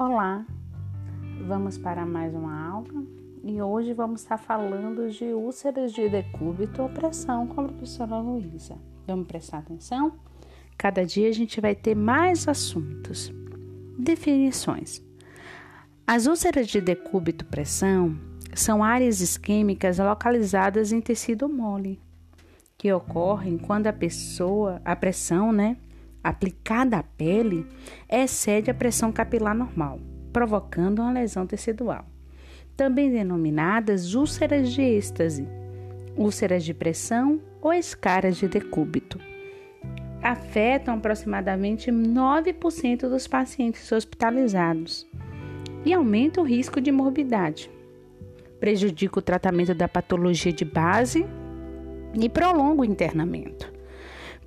Olá, vamos para mais uma aula e hoje vamos estar falando de úlceras de decúbito ou pressão com a professora Luísa. Vamos prestar atenção? Cada dia a gente vai ter mais assuntos. Definições: As úlceras de decúbito pressão são áreas isquêmicas localizadas em tecido mole que ocorrem quando a pessoa, a pressão, né? Aplicada à pele excede a pressão capilar normal, provocando uma lesão tecidual. Também denominadas úlceras de êxtase, úlceras de pressão ou escaras de decúbito. Afetam aproximadamente 9% dos pacientes hospitalizados e aumenta o risco de morbidade. Prejudica o tratamento da patologia de base e prolonga o internamento.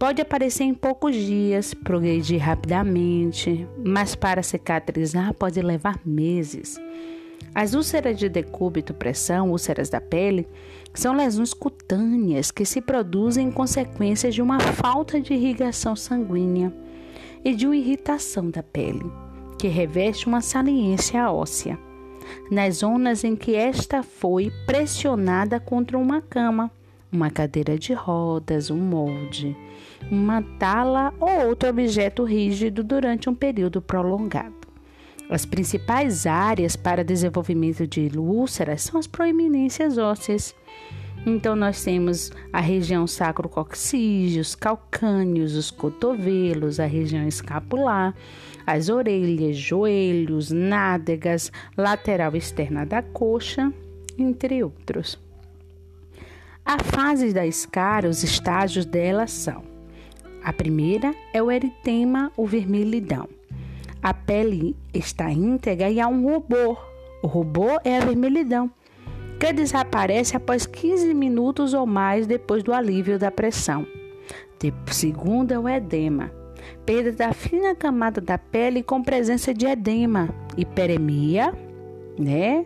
Pode aparecer em poucos dias, progredir rapidamente, mas para cicatrizar pode levar meses. As úlceras de decúbito, pressão, úlceras da pele, são lesões cutâneas que se produzem em consequência de uma falta de irrigação sanguínea e de uma irritação da pele, que reveste uma saliência óssea, nas zonas em que esta foi pressionada contra uma cama uma cadeira de rodas, um molde, uma tala ou outro objeto rígido durante um período prolongado. As principais áreas para desenvolvimento de úlceras são as proeminências ósseas. Então, nós temos a região sacrococcígea, os calcâneos, os cotovelos, a região escapular, as orelhas, joelhos, nádegas, lateral externa da coxa, entre outros. A fase da escara, os estágios dela são: a primeira é o eritema, o vermelhidão. A pele está íntegra e há um rubor. O rubor é a vermelhidão, que desaparece após 15 minutos ou mais depois do alívio da pressão. O segundo é o edema, perda da fina camada da pele com presença de edema, hiperemia, né?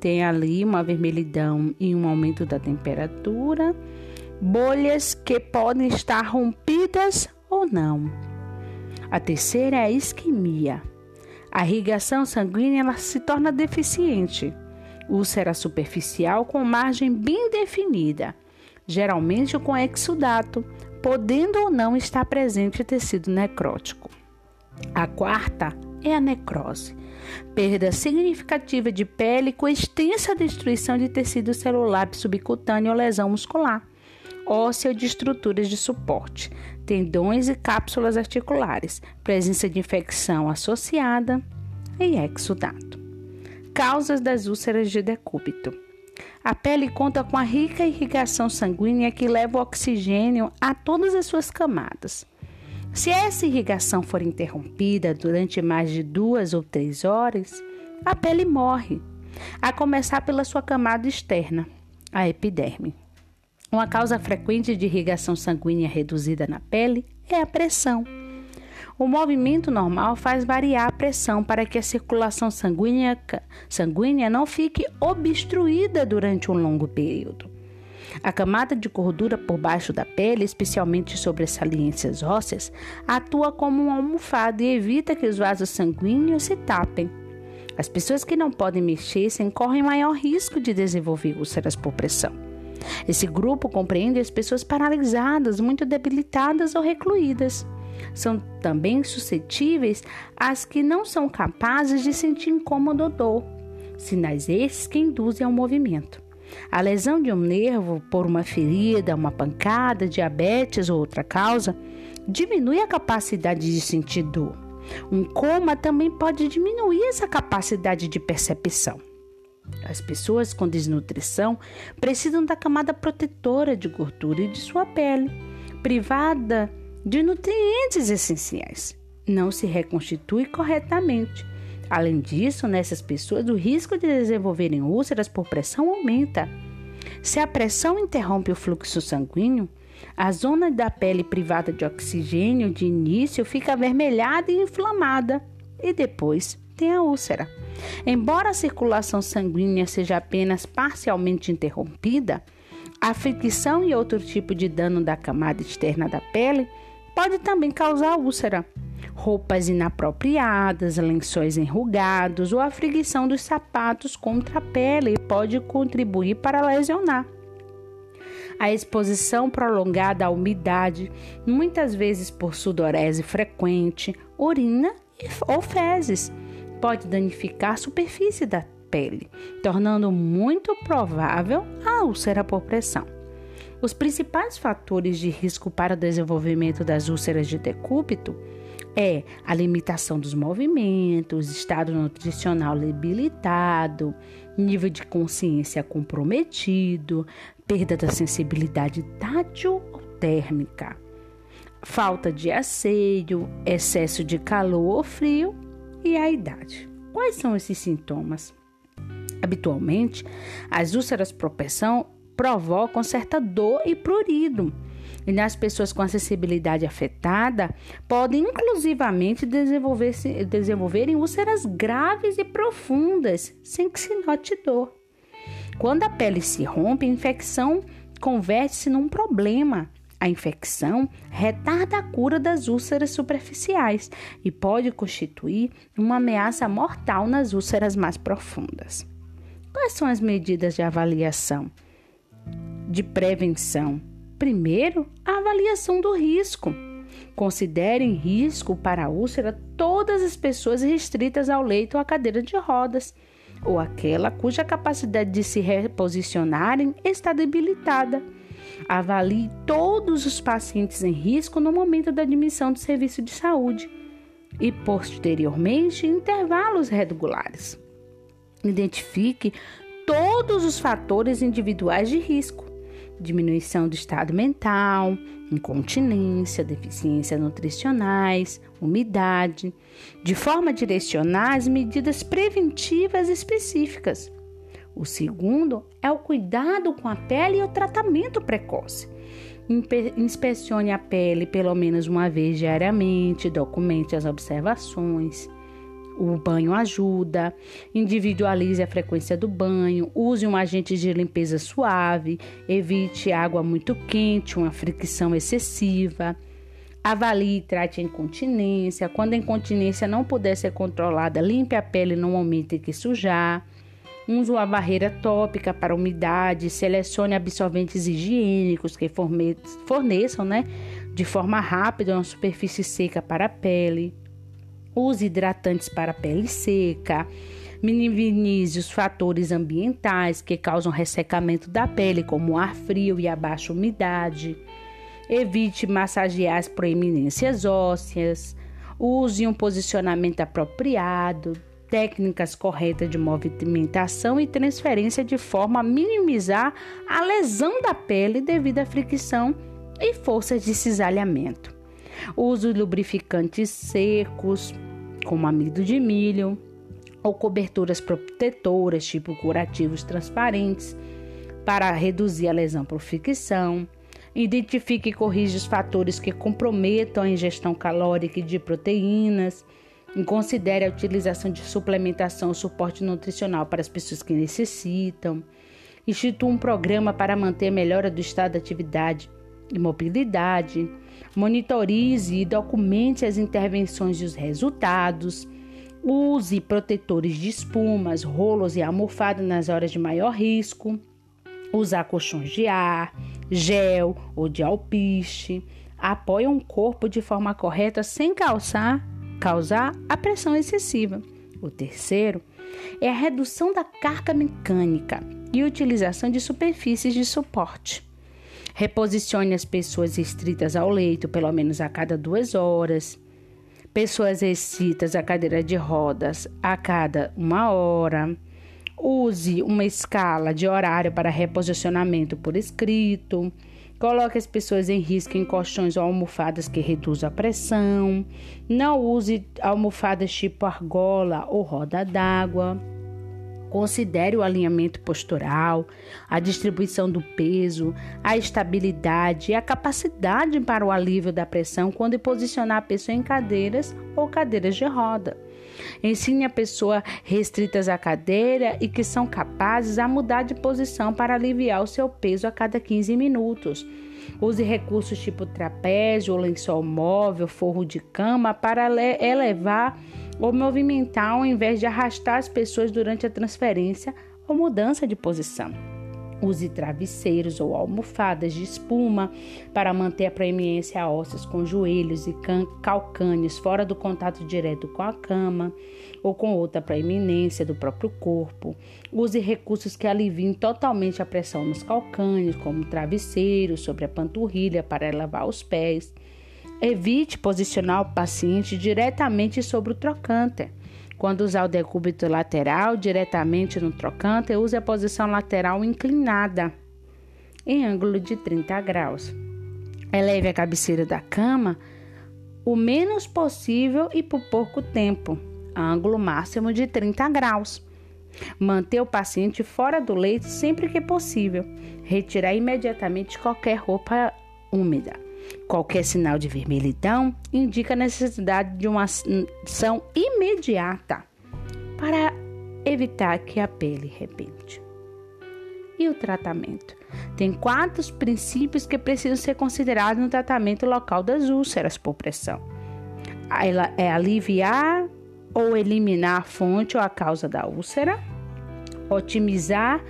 Tem ali uma vermelhidão e um aumento da temperatura, bolhas que podem estar rompidas ou não. A terceira é a isquemia. A irrigação sanguínea ela se torna deficiente. Úlcera superficial com margem bem definida, geralmente com exudato, podendo ou não estar presente tecido necrótico. A quarta é a necrose. Perda significativa de pele com extensa destruição de tecido celular subcutâneo ou lesão muscular, óssea ou de estruturas de suporte, tendões e cápsulas articulares, presença de infecção associada e exudato. Causas das úlceras de decúbito. A pele conta com a rica irrigação sanguínea que leva o oxigênio a todas as suas camadas. Se essa irrigação for interrompida durante mais de duas ou três horas, a pele morre, a começar pela sua camada externa, a epiderme. Uma causa frequente de irrigação sanguínea reduzida na pele é a pressão. O movimento normal faz variar a pressão para que a circulação sanguínea, sanguínea não fique obstruída durante um longo período. A camada de gordura por baixo da pele, especialmente sobre as saliências ósseas, atua como uma almofada e evita que os vasos sanguíneos se tapem. As pessoas que não podem mexer-se correm maior risco de desenvolver úlceras por pressão. Esse grupo compreende as pessoas paralisadas, muito debilitadas ou recluídas. São também suscetíveis às que não são capazes de sentir incômodo ou dor, sinais esses que induzem ao movimento. A lesão de um nervo por uma ferida, uma pancada, diabetes ou outra causa diminui a capacidade de sentir dor. Um coma também pode diminuir essa capacidade de percepção. As pessoas com desnutrição precisam da camada protetora de gordura e de sua pele, privada de nutrientes essenciais. Não se reconstitui corretamente Além disso, nessas pessoas, o risco de desenvolverem úlceras por pressão aumenta. Se a pressão interrompe o fluxo sanguíneo, a zona da pele privada de oxigênio de início fica avermelhada e inflamada, e depois tem a úlcera. Embora a circulação sanguínea seja apenas parcialmente interrompida, a fricção e outro tipo de dano da camada externa da pele pode também causar úlcera. Roupas inapropriadas, lençóis enrugados ou a fricção dos sapatos contra a pele pode contribuir para lesionar. A exposição prolongada à umidade, muitas vezes por sudorese frequente, urina ou fezes, pode danificar a superfície da pele, tornando muito provável a úlcera por pressão. Os principais fatores de risco para o desenvolvimento das úlceras de decúbito é a limitação dos movimentos, estado nutricional debilitado, nível de consciência comprometido, perda da sensibilidade tátil ou térmica, falta de asseio, excesso de calor ou frio e a idade. Quais são esses sintomas? Habitualmente, as úlceras pressão provocam certa dor e prurido. E nas pessoas com acessibilidade afetada, podem inclusivamente desenvolver desenvolverem úlceras graves e profundas, sem que se note dor. Quando a pele se rompe, a infecção converte-se num problema. A infecção retarda a cura das úlceras superficiais e pode constituir uma ameaça mortal nas úlceras mais profundas. Quais são as medidas de avaliação? De prevenção. Primeiro, a avaliação do risco. Considere em risco para a úlcera todas as pessoas restritas ao leito ou à cadeira de rodas, ou aquela cuja capacidade de se reposicionarem está debilitada. Avalie todos os pacientes em risco no momento da admissão do serviço de saúde e, posteriormente, intervalos regulares. Identifique todos os fatores individuais de risco: diminuição do estado mental, incontinência, deficiência nutricionais, umidade, de forma a direcionar as medidas preventivas específicas. O segundo é o cuidado com a pele e o tratamento precoce. Inspecione a pele pelo menos uma vez diariamente, documente as observações. O banho ajuda. Individualize a frequência do banho. Use um agente de limpeza suave. Evite água muito quente, uma fricção excessiva. Avalie e trate a incontinência. Quando a incontinência não puder ser controlada, limpe a pele no momento em que sujar. Use uma barreira tópica para umidade. Selecione absorventes higiênicos que forneçam né, de forma rápida uma superfície seca para a pele. Use hidratantes para pele seca. Minimize os fatores ambientais que causam ressecamento da pele, como ar frio e a baixa umidade. Evite massagear as proeminências ósseas. Use um posicionamento apropriado, técnicas corretas de movimentação e transferência de forma a minimizar a lesão da pele devido à fricção e forças de cisalhamento. Use lubrificantes secos, como amido de milho, ou coberturas protetoras, tipo curativos transparentes, para reduzir a lesão por fricção. Identifique e corrija os fatores que comprometam a ingestão calórica e de proteínas. E considere a utilização de suplementação ou suporte nutricional para as pessoas que necessitam. Institua um programa para manter a melhora do estado de atividade e mobilidade. Monitorize e documente as intervenções e os resultados. Use protetores de espumas, rolos e almofada nas horas de maior risco. Usar colchões de ar, gel ou de alpiste. Apoie um corpo de forma correta sem causar, causar a pressão excessiva. O terceiro é a redução da carga mecânica e utilização de superfícies de suporte. Reposicione as pessoas restritas ao leito pelo menos a cada duas horas. Pessoas restritas à cadeira de rodas a cada uma hora. Use uma escala de horário para reposicionamento por escrito. Coloque as pessoas em risco em colchões ou almofadas que reduzam a pressão. Não use almofadas tipo argola ou roda d'água. Considere o alinhamento postural, a distribuição do peso, a estabilidade e a capacidade para o alívio da pressão quando posicionar a pessoa em cadeiras ou cadeiras de roda. Ensine a pessoa restritas à cadeira e que são capazes a mudar de posição para aliviar o seu peso a cada 15 minutos. Use recursos tipo trapézio, lençol móvel, forro de cama para elevar ou movimentar ao invés de arrastar as pessoas durante a transferência ou mudança de posição. Use travesseiros ou almofadas de espuma para manter a proeminência ósseos com joelhos e calcâneos fora do contato direto com a cama ou com outra proeminência do próprio corpo. Use recursos que aliviem totalmente a pressão nos calcâneos, como travesseiros sobre a panturrilha para elevar os pés. Evite posicionar o paciente diretamente sobre o trocante quando usar o decúbito lateral diretamente no trocante, use a posição lateral inclinada em ângulo de 30 graus. Eleve a cabeceira da cama o menos possível e por pouco tempo, ângulo máximo de 30 graus. Manter o paciente fora do leito sempre que possível. Retirar imediatamente qualquer roupa úmida. Qualquer sinal de vermelhidão indica a necessidade de uma ação imediata para evitar que a pele rebente. E o tratamento? Tem quatro princípios que precisam ser considerados no tratamento local das úlceras por pressão. Ela é aliviar ou eliminar a fonte ou a causa da úlcera, otimizar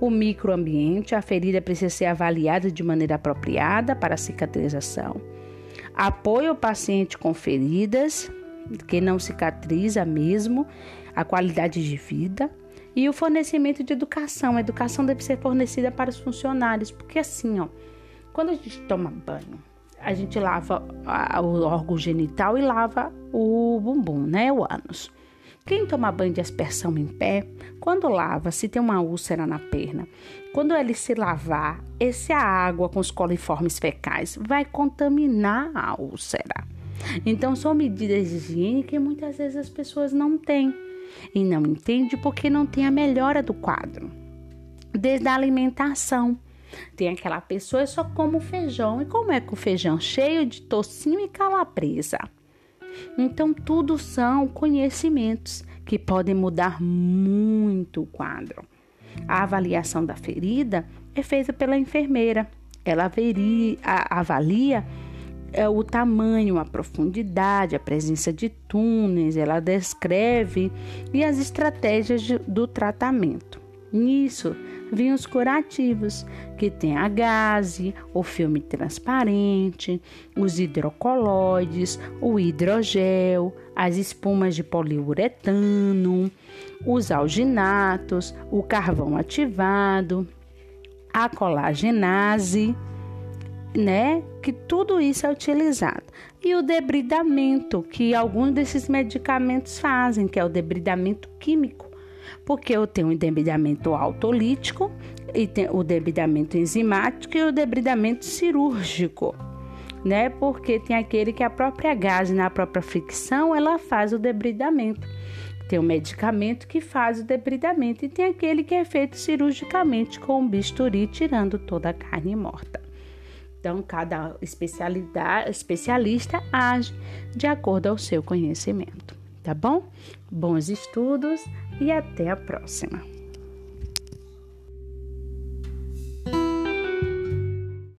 o microambiente, a ferida precisa ser avaliada de maneira apropriada para cicatrização. Apoio ao paciente com feridas, que não cicatriza mesmo, a qualidade de vida e o fornecimento de educação. A educação deve ser fornecida para os funcionários, porque assim, ó, quando a gente toma banho, a gente lava o órgão genital e lava o bumbum, né, o ânus. Quem toma banho de aspersão em pé, quando lava, se tem uma úlcera na perna, quando ele se lavar, essa água com os coliformes fecais vai contaminar a úlcera. Então, são medidas higiene que muitas vezes as pessoas não têm e não entendem porque não tem a melhora do quadro. Desde a alimentação. Tem aquela pessoa só come feijão. E como é que o feijão? Cheio de tocinho e calabresa. Então, tudo são conhecimentos que podem mudar muito o quadro. A avaliação da ferida é feita pela enfermeira. Ela averia, avalia é, o tamanho, a profundidade, a presença de túneis, ela descreve e as estratégias do tratamento. Nisso, vinhos curativos, que tem a gaze, o filme transparente, os hidrocoloides, o hidrogel, as espumas de poliuretano, os alginatos, o carvão ativado, a colagenase, né? Que tudo isso é utilizado. E o debridamento, que alguns desses medicamentos fazem, que é o debridamento químico porque eu tenho o debridamento autolítico, e o debridamento enzimático e o debridamento cirúrgico, né? Porque tem aquele que a própria gase na própria fricção, ela faz o debridamento. Tem o medicamento que faz o debridamento e tem aquele que é feito cirurgicamente com um bisturi tirando toda a carne morta. Então, cada especialidade, especialista age de acordo ao seu conhecimento, tá bom? Bons estudos! E até a próxima!